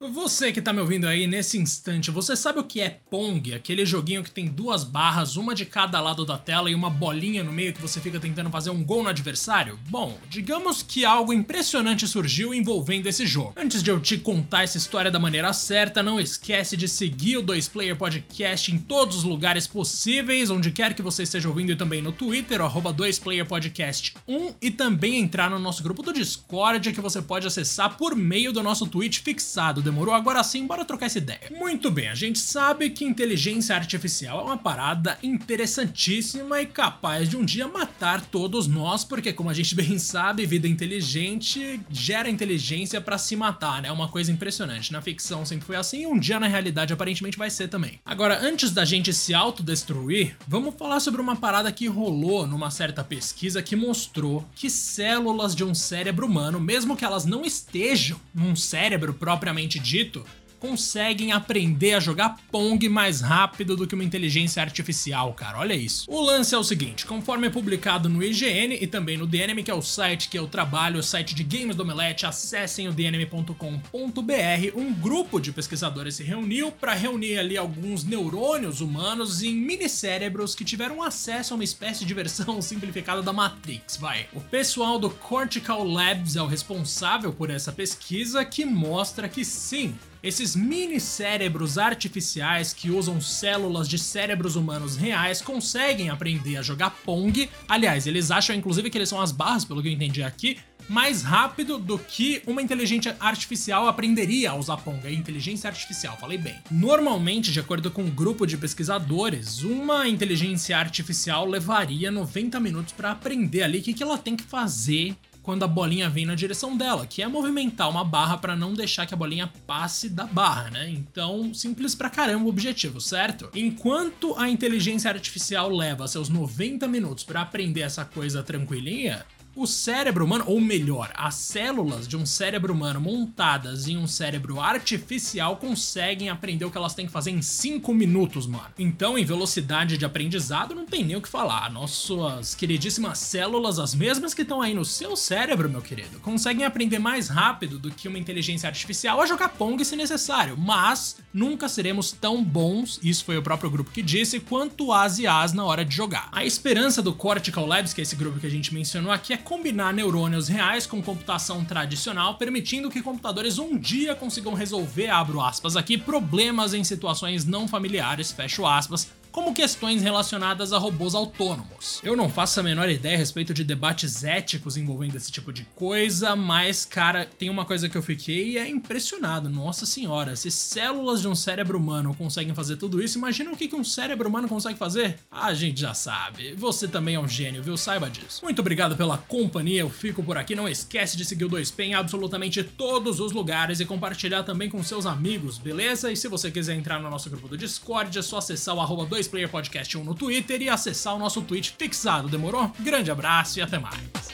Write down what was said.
Você que tá me ouvindo aí nesse instante, você sabe o que é Pong? Aquele joguinho que tem duas barras, uma de cada lado da tela e uma bolinha no meio que você fica tentando fazer um gol no adversário? Bom, digamos que algo impressionante surgiu envolvendo esse jogo. Antes de eu te contar essa história da maneira certa, não esquece de seguir o 2Player Podcast em todos os lugares possíveis, onde quer que você esteja ouvindo e também no Twitter, arroba 2playerpodcast1 e também entrar no nosso grupo do Discord que você pode acessar por meio do nosso tweet fixado demorou? Agora sim, bora trocar essa ideia. Muito bem, a gente sabe que inteligência artificial é uma parada interessantíssima e capaz de um dia matar todos nós, porque como a gente bem sabe, vida inteligente gera inteligência para se matar, né? É uma coisa impressionante. Na ficção sempre foi assim e um dia na realidade aparentemente vai ser também. Agora, antes da gente se autodestruir, vamos falar sobre uma parada que rolou numa certa pesquisa que mostrou que células de um cérebro humano, mesmo que elas não estejam num cérebro propriamente dito, conseguem aprender a jogar Pong mais rápido do que uma inteligência artificial, cara. Olha isso. O lance é o seguinte: conforme é publicado no IGN e também no DNM, que é o site que eu trabalho, o site de games do Omelete, acessem o dnm.com.br. Um grupo de pesquisadores se reuniu para reunir ali alguns neurônios humanos em mini cérebros que tiveram acesso a uma espécie de versão simplificada da Matrix, vai. O pessoal do Cortical Labs é o responsável por essa pesquisa que mostra que sim, esses mini cérebros artificiais que usam células de cérebros humanos reais conseguem aprender a jogar Pong. Aliás, eles acham inclusive que eles são as barras, pelo que eu entendi aqui, mais rápido do que uma inteligência artificial aprenderia a usar Pong. É inteligência artificial, falei bem. Normalmente, de acordo com um grupo de pesquisadores, uma inteligência artificial levaria 90 minutos para aprender ali o que, que ela tem que fazer quando a bolinha vem na direção dela, que é movimentar uma barra para não deixar que a bolinha passe da barra, né? Então, simples pra caramba o objetivo, certo? Enquanto a inteligência artificial leva seus 90 minutos para aprender essa coisa tranquilinha, o cérebro humano, ou melhor, as células de um cérebro humano montadas em um cérebro artificial conseguem aprender o que elas têm que fazer em 5 minutos, mano. Então, em velocidade de aprendizado, não tem nem o que falar. Nossas queridíssimas células, as mesmas que estão aí no seu cérebro, meu querido, conseguem aprender mais rápido do que uma inteligência artificial a jogar Pong se necessário, mas nunca seremos tão bons, isso foi o próprio grupo que disse, quanto as IAs na hora de jogar. A esperança do Cortical Labs, que é esse grupo que a gente mencionou aqui, é combinar neurônios reais com computação tradicional, permitindo que computadores um dia consigam resolver, abro aspas aqui, problemas em situações não familiares, fecho aspas, como questões relacionadas a robôs autônomos. Eu não faço a menor ideia a respeito de debates éticos envolvendo esse tipo de coisa, mas, cara, tem uma coisa que eu fiquei é impressionado. Nossa senhora, se células de um cérebro humano conseguem fazer tudo isso, imagina o que um cérebro humano consegue fazer? A gente já sabe. Você também é um gênio, viu? Saiba disso. Muito obrigado pela companhia, eu fico por aqui. Não esquece de seguir o 2P em absolutamente todos os lugares e compartilhar também com seus amigos, beleza? E se você quiser entrar no nosso grupo do Discord, é só acessar o arroba 2 Player Podcast 1 no Twitter e acessar o nosso tweet fixado, demorou? Grande abraço e até mais.